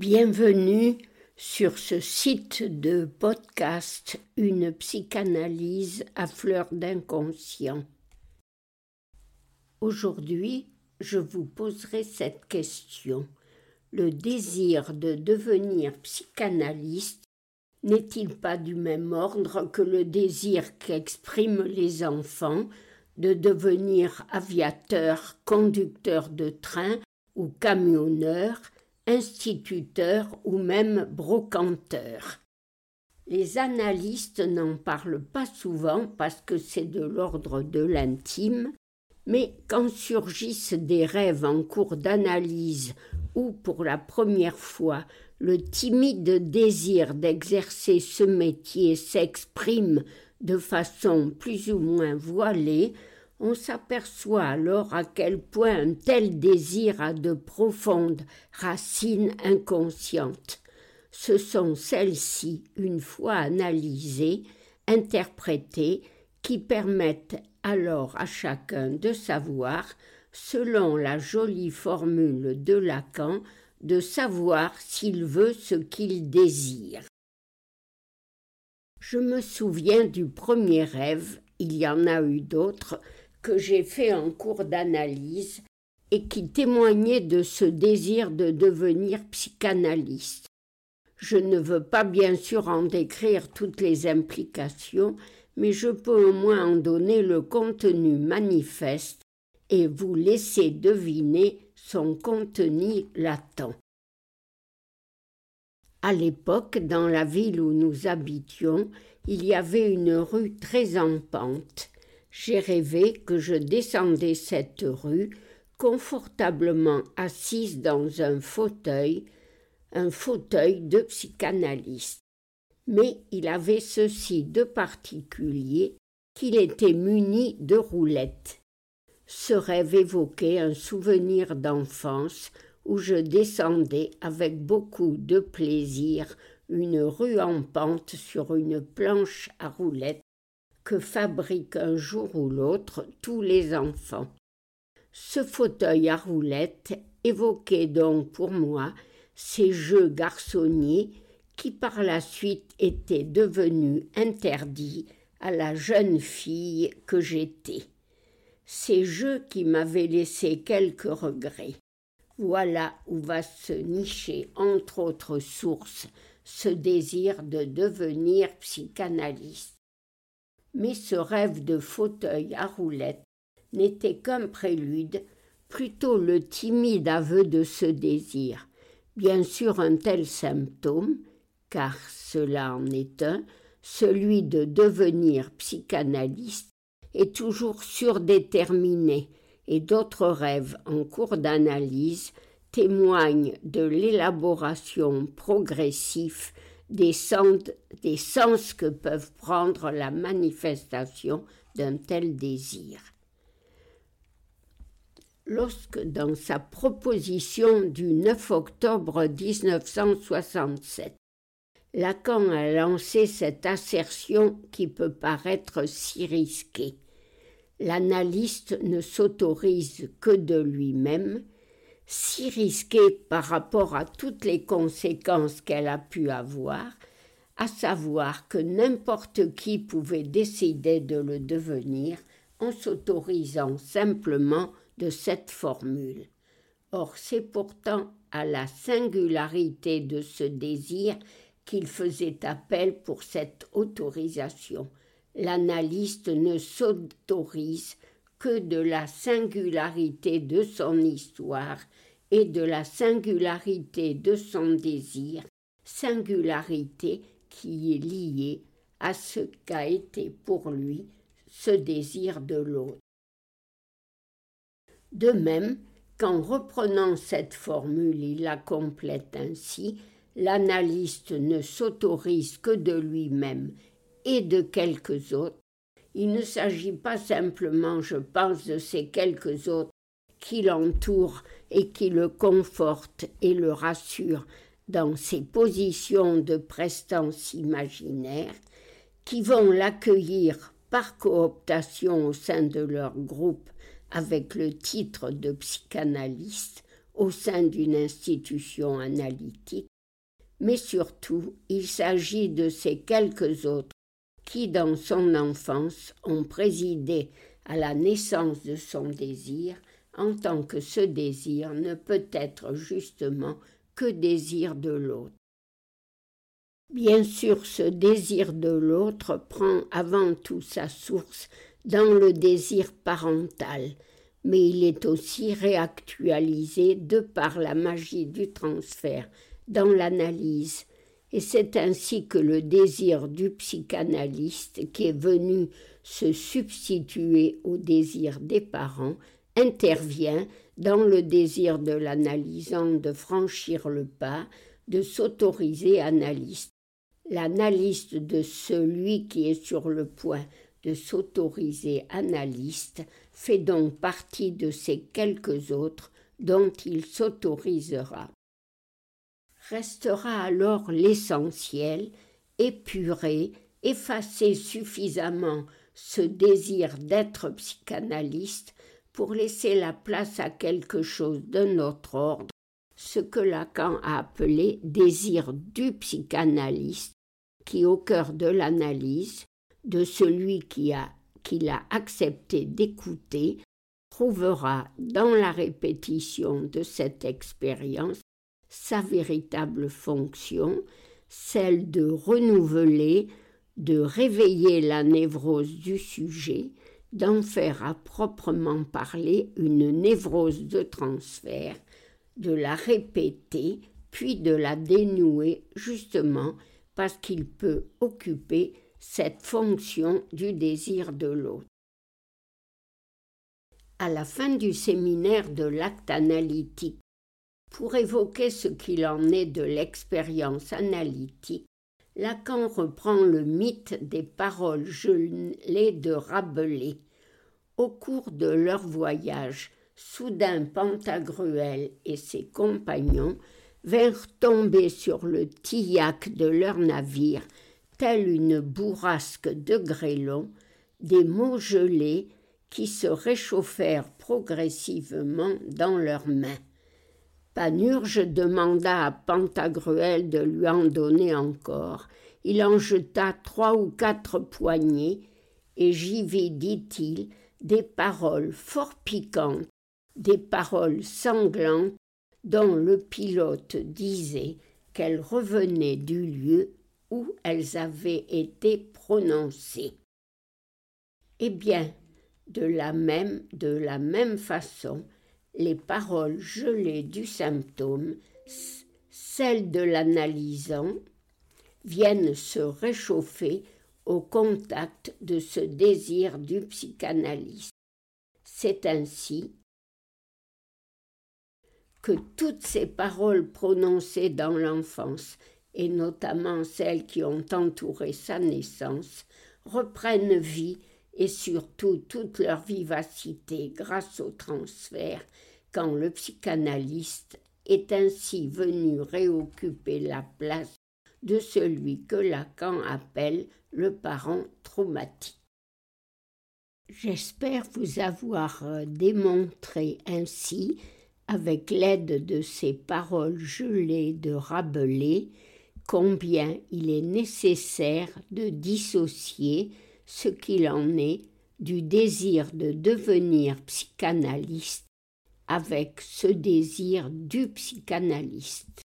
Bienvenue sur ce site de podcast Une psychanalyse à fleur d'inconscient. Aujourd'hui, je vous poserai cette question. Le désir de devenir psychanalyste n'est-il pas du même ordre que le désir qu'expriment les enfants de devenir aviateur, conducteur de train ou camionneur instituteur ou même brocanteur. Les analystes n'en parlent pas souvent parce que c'est de l'ordre de l'intime, mais quand surgissent des rêves en cours d'analyse ou pour la première fois le timide désir d'exercer ce métier s'exprime de façon plus ou moins voilée, on s'aperçoit alors à quel point un tel désir a de profondes racines inconscientes. Ce sont celles-ci, une fois analysées, interprétées, qui permettent alors à chacun de savoir, selon la jolie formule de Lacan, de savoir s'il veut ce qu'il désire. Je me souviens du premier rêve, il y en a eu d'autres, que j'ai fait en cours d'analyse et qui témoignait de ce désir de devenir psychanalyste. Je ne veux pas bien sûr en décrire toutes les implications, mais je peux au moins en donner le contenu manifeste et vous laisser deviner son contenu latent. À l'époque, dans la ville où nous habitions, il y avait une rue très en pente j'ai rêvé que je descendais cette rue confortablement assise dans un fauteuil, un fauteuil de psychanalyste. Mais il avait ceci de particulier qu'il était muni de roulettes. Ce rêve évoquait un souvenir d'enfance où je descendais avec beaucoup de plaisir une rue en pente sur une planche à roulettes que fabriquent un jour ou l'autre tous les enfants. Ce fauteuil à roulettes évoquait donc pour moi ces jeux garçonniers qui par la suite étaient devenus interdits à la jeune fille que j'étais. Ces jeux qui m'avaient laissé quelques regrets. Voilà où va se nicher, entre autres sources, ce désir de devenir psychanalyste mais ce rêve de fauteuil à roulettes n'était qu'un prélude, plutôt le timide aveu de ce désir. Bien sûr un tel symptôme, car cela en est un, celui de devenir psychanalyste, est toujours surdéterminé, et d'autres rêves en cours d'analyse témoignent de l'élaboration progressive des sens, que peuvent prendre la manifestation d'un tel désir. Lorsque dans sa proposition du 9 octobre 1967, Lacan a lancé cette assertion qui peut paraître si risquée. L'analyste ne s'autorise que de lui-même, si risquée par rapport à toutes les conséquences qu'elle a pu avoir, à savoir que n'importe qui pouvait décider de le devenir en s'autorisant simplement de cette formule. Or c'est pourtant à la singularité de ce désir qu'il faisait appel pour cette autorisation. L'analyste ne s'autorise que de la singularité de son histoire et de la singularité de son désir, singularité qui est liée à ce qu'a été pour lui ce désir de l'autre. De même qu'en reprenant cette formule il la complète ainsi, l'analyste ne s'autorise que de lui-même et de quelques autres il ne s'agit pas simplement, je pense, de ces quelques autres qui l'entourent et qui le confortent et le rassurent dans ses positions de prestance imaginaire, qui vont l'accueillir par cooptation au sein de leur groupe avec le titre de psychanalyste au sein d'une institution analytique, mais surtout il s'agit de ces quelques autres qui, dans son enfance, ont présidé à la naissance de son désir, en tant que ce désir ne peut être justement que désir de l'autre. Bien sûr, ce désir de l'autre prend avant tout sa source dans le désir parental, mais il est aussi réactualisé de par la magie du transfert dans l'analyse, et c'est ainsi que le désir du psychanalyste qui est venu se substituer au désir des parents intervient dans le désir de l'analysant de franchir le pas, de s'autoriser analyste L'analyste de celui qui est sur le point de s'autoriser analyste fait donc partie de ces quelques autres dont il s'autorisera. Restera alors l'essentiel, épuré, effacer suffisamment ce désir d'être psychanalyste pour laisser la place à quelque chose de notre ordre, ce que Lacan a appelé désir du psychanalyste, qui, au cœur de l'analyse, de celui qui a qu'il a accepté d'écouter, trouvera dans la répétition de cette expérience sa véritable fonction, celle de renouveler, de réveiller la névrose du sujet, d'en faire à proprement parler une névrose de transfert, de la répéter, puis de la dénouer justement parce qu'il peut occuper cette fonction du désir de l'autre. À la fin du séminaire de l'acte analytique, pour évoquer ce qu'il en est de l'expérience analytique, Lacan reprend le mythe des paroles gelées de Rabelais. Au cours de leur voyage, soudain Pantagruel et ses compagnons vinrent tomber sur le tillac de leur navire, telle une bourrasque de grêlons, des mots gelés qui se réchauffèrent progressivement dans leurs mains. Panurge demanda à Pantagruel de lui en donner encore. Il en jeta trois ou quatre poignées, et j'y vis, dit-il, des paroles fort piquantes, des paroles sanglantes dont le pilote disait qu'elles revenaient du lieu où elles avaient été prononcées. Eh bien, de la même, de la même façon, les paroles gelées du symptôme, celles de l'analysant, viennent se réchauffer au contact de ce désir du psychanalyste. C'est ainsi que toutes ces paroles prononcées dans l'enfance, et notamment celles qui ont entouré sa naissance, reprennent vie et surtout toute leur vivacité grâce au transfert quand le psychanalyste est ainsi venu réoccuper la place de celui que Lacan appelle le parent traumatique. J'espère vous avoir euh, démontré ainsi avec l'aide de ces paroles gelées de Rabelais, combien il est nécessaire de dissocier ce qu'il en est du désir de devenir psychanalyste avec ce désir du psychanalyste.